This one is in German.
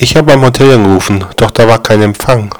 Ich habe beim Hotel angerufen, doch da war kein Empfang.